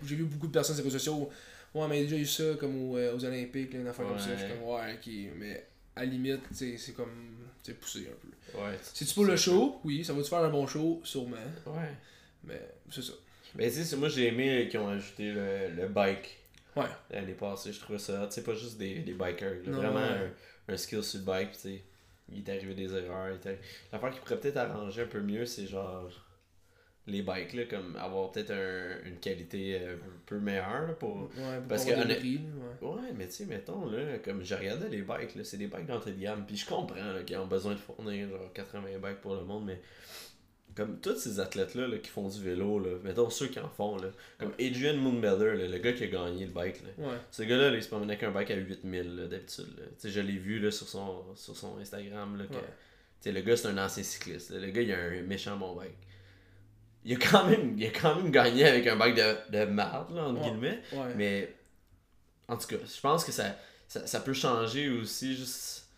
j'ai vu beaucoup de personnes sur les réseaux sociaux. Ouais, mais il y a déjà eu ça, comme euh, aux Olympiques, là, une affaire comme ça. Je suis comme, ouais, ok. Mais à la limite, c'est comme. C'est poussé un peu. Ouais. Si tu pour le show, oui, ça va te faire un bon show, sûrement. Ouais. Mais c'est ça. Ben, tu sais, moi j'ai aimé qu'ils ont ajouté le, le bike Ouais. L'année passée, je trouvais ça. Tu pas juste des, des bikers. vraiment un, skill sur le bike. Tu sais, il est arrivé des erreurs. L'affaire qui pourrait peut-être arranger un peu mieux, c'est genre les bikes là comme avoir peut-être un, une qualité euh, un peu meilleure pour, ouais, parce que ouais. ouais. mais tu sais mettons là comme j'ai regardé les bikes là c'est des bikes d'entrée de gamme puis je comprends qu'ils ont besoin de fournir genre 80 bikes pour le monde mais comme tous ces athlètes-là là, qui font du vélo, là, mettons ceux qui en font, là, comme Adrian Moonbeller, le gars qui a gagné le bike. Là. Ouais. Ce gars-là, il se promenait avec un bike à 8000 d'habitude. Je l'ai vu là, sur, son, sur son Instagram. Là, que, Le gars, c'est un ancien cycliste. Le gars, il a un méchant bon bike. Il a quand même, il a quand même gagné avec un bike de, de marde, là, entre guillemets. Mais en tout cas, je pense que ça, ça, ça peut changer aussi juste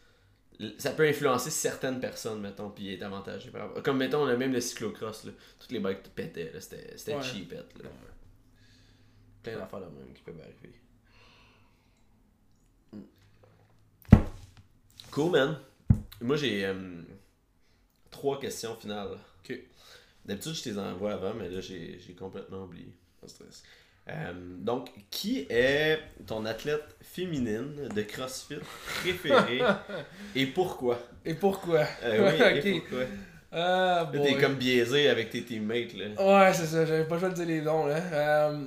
ça peut influencer certaines personnes, mettons, puis être avantagé. Comme, mettons, même le cyclocross, là, toutes les bikes pétaient, c'était, c'était ouais. cheapette. Là. Plein d'affaires de même qui peuvent arriver. Cool, man. Moi, j'ai euh, trois questions finales. Ok. D'habitude, je te les envoie avant, mais là, j'ai, complètement oublié. Pas stress. Euh, donc, qui est ton athlète féminine de CrossFit préférée *laughs* et pourquoi? Et pourquoi? Euh, Oui, et *laughs* pourquoi? Ah, T'es comme biaisé avec tes teammates. Là. Ouais, c'est ça, j'avais pas le choix de dire les noms. Là. Euh,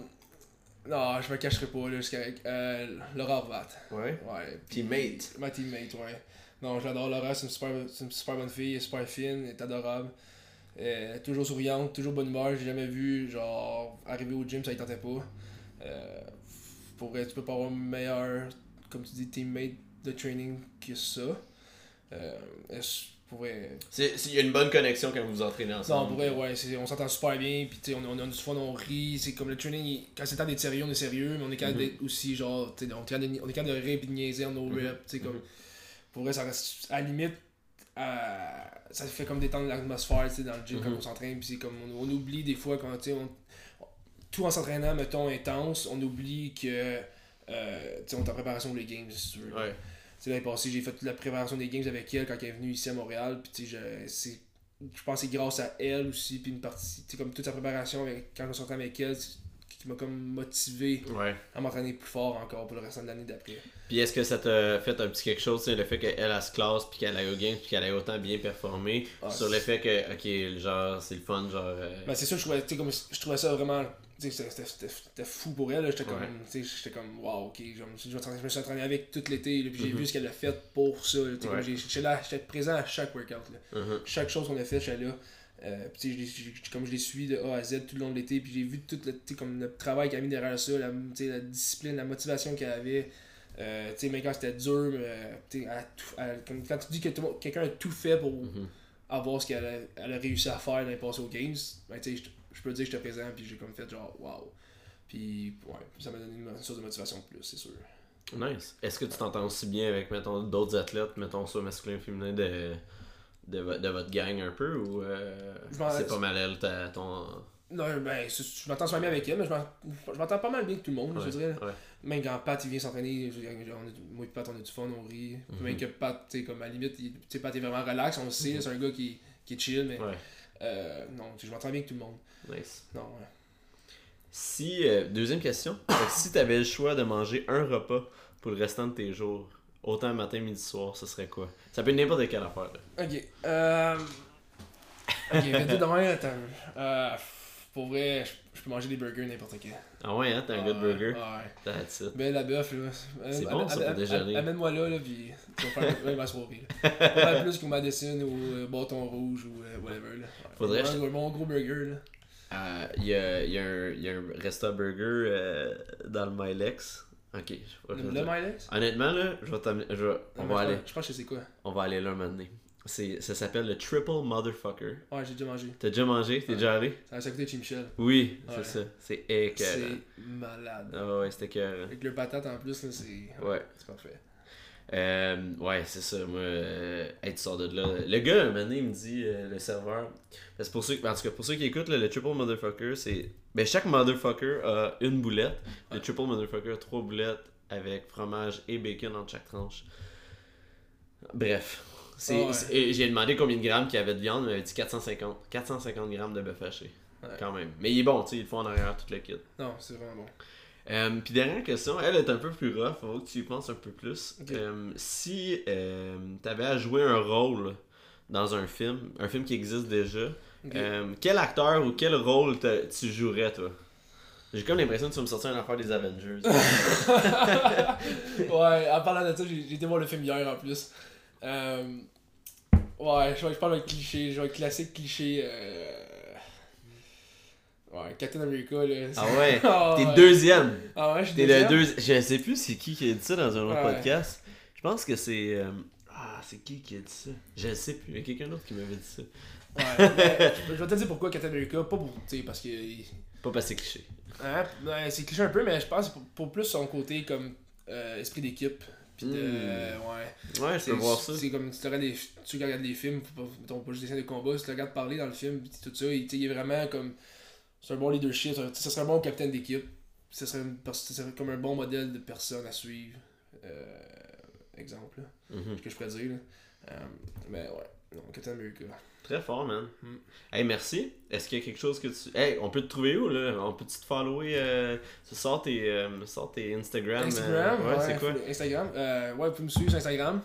non, je me cacherai pas, là, jusqu'à euh, Laura Vat. Ouais? Ouais. Teammate. Ma teammate, ouais. Non, j'adore Laura, c'est une super, une super bonne fille, super fine, elle est adorable. Euh, toujours souriante, toujours bonne humeur. J'ai jamais vu, genre, arriver au gym, ça ne tentait pas. Euh, pour vrai, tu peux pas avoir un meilleur, comme tu dis, teammate de training que ça. Euh, Il y a une bonne connexion quand vous vous entraînez ensemble. Non, pour vrai, ouais, on s'entend super bien, puis on, on, on, fun, on rit, c'est comme le training, quand c'est temps d'être sérieux, on est sérieux, mais on est capable mm-hmm. d'être aussi, genre, on est capable de, on est capable de rire et de niaiser en nos mm reps, tu sais, comme, mm-hmm. pour vrai, ça reste, à la limite, ça fait comme détendre l'atmosphère, tu sais, dans le gym quand mm-hmm. on s'entraîne, puis c'est comme, on, oublie des fois quand, tu sais, tout en s'entraînant, mettons, intense, on oublie que, euh, tu sais, on est en préparation pour les games, si tu veux. Ouais l'année passée, j'ai fait toute la préparation des games avec elle quand elle est venue ici à Montréal. Puis, je, je pense que c'est grâce à elle aussi. Puis, une partie, comme toute sa préparation avec, quand je suis avec elle, qui m'a comme motivé à m'entraîner plus fort encore pour le restant de l'année d'après. Puis est-ce que ça t'a fait un petit quelque chose, le fait qu'elle elle se classe puis qu'elle aille au game puis qu'elle ait autant bien performé ah, sur le fait que ok genre c'est le fun genre euh, ben, c'est sûr je trouvais comme je trouvais ça vraiment c'était fou pour elle. J'étais comme, j'étais comme, wow, ok. Je, me suis entraîné avec tout l'été, puis j'ai mm-hmm. vu ce qu'elle a fait pour ça. J'étais là, j'étais présent à chaque workout. Là. Mm-hmm. Chaque chose qu'on a fait, j'étais là. Euh, comme je l'ai suivi de A à Z tout le long de l'été, puis j'ai vu tout le, comme le travail qu'elle a mis derrière ça, la, la discipline, la motivation qu'elle avait. Euh, même quand c'était dur, euh, quand tu dis que quelqu'un a tout fait pour mm-hmm. avoir ce qu'elle a, a, réussi à faire dans les passés aux Games, ben, je peux dire que j'étais présent, puis j'ai comme fait genre, wow. Puis, ouais, ça m'a donné une source de motivation de plus, c'est sûr. Nice. Est-ce que tu t'entends aussi bien avec, mettons, d'autres athlètes, mettons, soit masculin féminin, de, de, de, votre gang un peu, ou euh, c'est pas mal elle, ton... Non, ben, je m'entends super bien avec elle, mais je m'entends pas mal bien avec tout le monde, je dirais. Même quand Pat il vient s'entraîner, moi et Pat on a du fun, on rit. Mm-hmm. Même que Pat, tu sais, comme à la limite, il, Pat est vraiment relax, on le sait, mm-hmm. c'est un gars qui, qui est chill, mais euh, non, je m'entends bien avec tout le monde. Nice. Non. Si, euh, deuxième question, si tu avais le choix de manger un repas pour le restant de tes jours, autant matin, midi, soir, ce serait quoi? Ça peut être n'importe quelle affaire. Là. Ok. Euh... Ok, mais demain, attends. Euh, pour vrai, je, peux manger des burgers n'importe quand. Ah ouais, hein, t'as un good burger? Ouais. That's it. Ben la bœuf, là. C'est bon, ça, pour déjeuner. Amène-moi là, là, pis tu vas faire ouais, ma soirée. Là. *laughs* Plus qu'au Madison ou euh, Bâton Rouge ou euh, whatever, là. Faudrait. Un mon gros burger, là. Euh, il y, a, y, a un, y a un Resta Burger euh, dans le Milex. Ok. Je le, le Milex Honnêtement, là, je vais t'amener. On va aller. Je pense que c'est quoi? On va aller là un moment donné. C'est, ça s'appelle le Triple Motherfucker. Ouais, j'ai déjà mangé. T'as déjà mangé? T'es déjà allé? Ça a coûté chez Michel. Oui, c'est ça. C'est écœurant. C'est malade. Ah ouais, c'était écœurant. Avec le patate en plus, là, c'est. Ouais. C'est parfait. Euh, ouais, c'est ça. Moi, euh, tu sors de là. Le gars, un moment donné, il me dit, euh, le serveur. C'est pour ceux, en tout cas, pour ceux qui écoutent, le Triple Motherfucker, c'est. Ben, chaque Motherfucker a une boulette. Le Triple Motherfucker a trois boulettes avec fromage et bacon entre chaque tranche. Bref, j'ai demandé combien de grammes qu'il y avait de viande, il m'avait dit 450. 450 grammes de bœuf haché. Quand même. Mais il est bon, tu sais, il faut en arrière tout le kit. Non, c'est vraiment bon. Euh, puis dernière question, elle est un peu plus rough, faut que tu y penses un peu plus. Euh, si euh, tu avais à jouer un rôle dans un film, un film qui existe déjà, euh, quel acteur ou quel rôle tu jouerais toi? J'ai comme l'impression que tu vas me sortir une affaire des Avengers. *laughs* ouais, en parlant de ça, j'ai été voir le film hier en plus. Euh, ouais, je, je parle d'un cliché, genre un classique cliché. Euh... Ouais, Captain America, là. Ah ouais? oh, *laughs* T'es deuxième. Ah ouais, je suis deuxième. Le deux... Je sais plus c'est qui qui a dit ça dans un autre podcast. Je pense que c'est. Euh... Ah, c'est qui qui a dit ça? Je sais plus. Il y a quelqu'un d'autre qui m'avait dit ça. Ouais, *laughs* je vais te dire pourquoi Captain America. Pas pour. Parce que. Pas parce que c'est cliché. Hein? Ouais, c'est cliché un peu, mais je pense pour, pour plus son côté comme euh, esprit d'équipe. De. Hmm. ouais. Ouais, je peux voir ça. C'est comme tu regardes, les, tu regardes les films, mettons pas juste des scènes de combat, si tu regardes parler dans le film, pis tout ça, il, il est vraiment comme. C'est un bon leadership, ça serait un bon capitaine d'équipe. Ça serait, serait comme un bon modèle de personne à suivre. Euh, exemple, là, mm-hmm. que je pourrais dire. Là. Euh, mais ouais, Très fort, man. Mm. Hey, merci. Est-ce qu'il y a quelque chose que tu. Hey, on peut te trouver où, là? On peut-tu te follower euh, Tu sors tes, euh, tes Instagram Instagram euh, Ouais, c'est quoi? Instagram. Ouais, vous pouvez me suivre sur Instagram.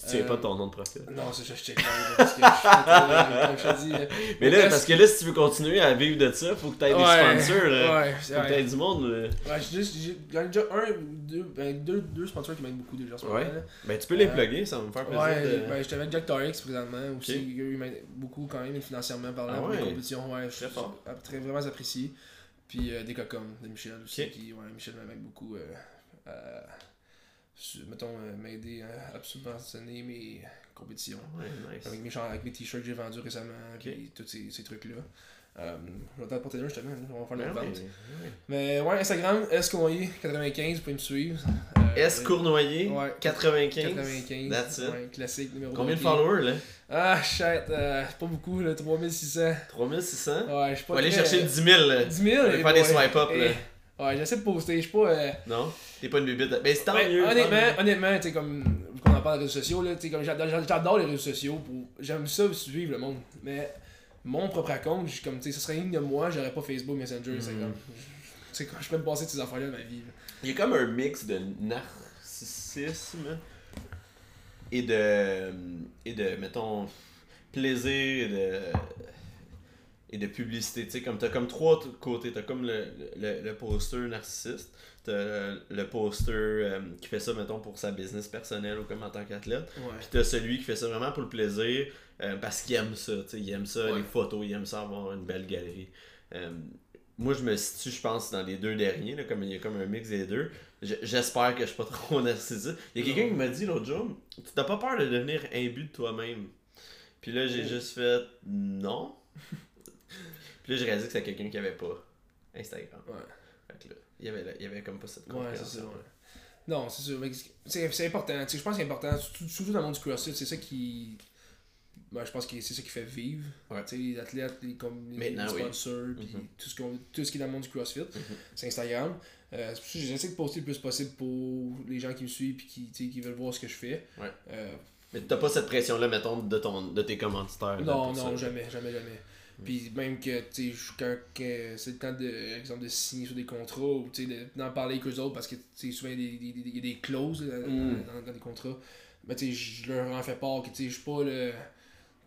Tu tiens pas ton nom de profil. Non, c'est juste je check parce que je dis. *laughs* Mais là, parce que là, si tu veux continuer à vivre de ça, faut que tu aies des sponsors. Ouais, faut que tu aies du monde. Ouais, j'ai déjà un deux, ben, deux, deux sponsors qui m'aident beaucoup déjà. Ouais. Ben, tu peux les plugger, ça va me faire plaisir. Ouais, ben, j'étais avec Jack Torix présentement aussi. Okay. Ils m'aident beaucoup quand même financièrement par ah, ouais. compétitions. Ouais, très fort. Très, vraiment apprécié. Puis euh, des cocom de Michel aussi. Qui, ouais, Michel m'aide beaucoup. Mettons, euh, m'aider à subventionner mes compétitions. Ouais, nice. Avec mes, char- avec mes t-shirts que j'ai vendus récemment, puis tous ces, ces trucs-là. Euh, je vais t'en porter un justement, on va faire notre ouais, vente. Mais ouais, Instagram, SKOY95, vous pouvez me suivre. Euh, S Cournoyer, Ouais. 95. 95. That's it. Ouais, classique, numéro Combien de followers là? Ah, shit, euh, pas beaucoup, là, 3600. 3600 Ouais, je suis pas On va aller chercher le 10 000 là. 10 000. On va faire des ouais. swipe up, là. Ouais, j'essaie de poster, je suis pas. euh, Non? T'es pas une bébite. Mais c'est tant Ouais, mieux. tant honnêtement, mieux. honnêtement, tu sais, comme, qu'on en parle des réseaux sociaux, là, tu comme j'adore, j'adore les réseaux sociaux, pour, j'aime ça suivre le monde, mais mon propre compte, je- comme, tu sais, ce serait rien de moi, j'aurais pas Facebook, Messenger, Mhm. Instagram. Je- Tu sais, quand je peux me passer de ces affaires-là ma vie. là. Il y a comme un mix de narcissisme et de. et de, mettons, plaisir et de. Et de publicité. Tu sais, comme t'as comme trois côtés. T'as comme le, le, le poster narcissiste, t'as le poster euh, qui fait ça, mettons, pour sa business personnelle ou comme en tant qu'athlète. Ouais. Puis t'as celui qui fait ça vraiment pour le plaisir, euh, parce qu'il aime ça, tu sais, il aime ça, Ouais. les photos, il aime ça avoir une belle galerie. Euh, moi, je me situe, je pense, dans les deux derniers, là, comme il y a comme un mix des deux. J'espère que je suis pas *laughs* trop narcissique. Il y a quelqu'un qui m'a dit l'autre jour, tu t'as pas peur de devenir imbu de toi-même? Puis là, j'ai Oh. juste fait non. Puis là, j'ai réalisé que c'était quelqu'un qui avait pas Instagram. Ouais. Fait que là, il y avait, il y avait comme pas cette Ouais, compréhension. c'est ça, ouais. Non, c'est sûr. C'est c'est important. Je pense que c'est important, surtout, dans le monde du CrossFit, c'est ça qui. Ben, je pense que c'est ça qui fait vivre. Ouais. Les athlètes, les, comme, les oui. sponsors, Mhm. tout, ce tout ce qui est dans le monde du CrossFit, Mhm. c'est Instagram. Euh, c'est pour ça que j'essaie de poster le plus possible pour les gens qui me suivent et qui, qui veulent voir ce que je fais. Ouais. Euh, Mais t'as pas cette pression-là, mettons, de, ton, de tes commanditaires. non, non, ça? jamais, jamais, jamais. Puis même que, tu sais, quand c'est le temps de, exemple, de signer sur des contrats ou, tu sais, de- d'en parler avec eux autres parce que, tu sais, souvent, il y a des, y a clauses là, dans, Mm. dans, dans les contrats. Mais, tu sais, je leur en fais part que, tu sais, je suis pas le...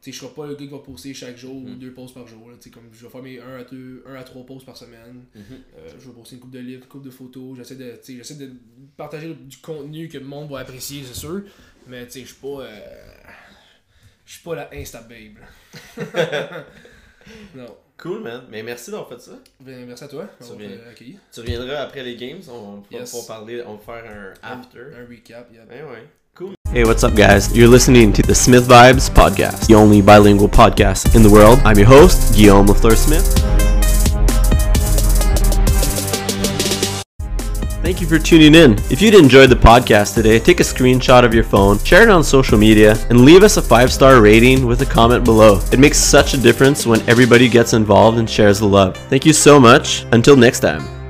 Tu sais, je serai pas le gars qui va poster chaque jour ou Mm. deux posts par jour. Là, tu sais, comme je vais faire mes 1 à, deux, un à 3 posts par semaine. Mhm. Euh, je vais poster une coupe de livres, une coupe de photos. J'essaie de, tu sais, j'essaie de partager du contenu que le monde va apprécier, c'est sûr. Mais tu sais, je suis pas. euh, Je suis pas la Insta Babe. *laughs* non. Cool, man. Mais merci d'avoir fait ça. Ben, merci à toi. Tu reviens. Tu reviendras après les games. On va Yes. pouvoir parler, on va faire un after. Un recap. yeah. Ouais, ouais. Hey, what's up, guys? You're listening to the Smith Vibes Podcast, the only bilingual podcast in the world. I'm your host, Guillaume LaFleur Smith. Thank you for tuning in. If you'd enjoyed the podcast today, take a screenshot of your phone, share it on social media, and leave us a five star rating with a comment below. It makes such a difference when everybody gets involved and shares the love. Thank you so much. Until next time.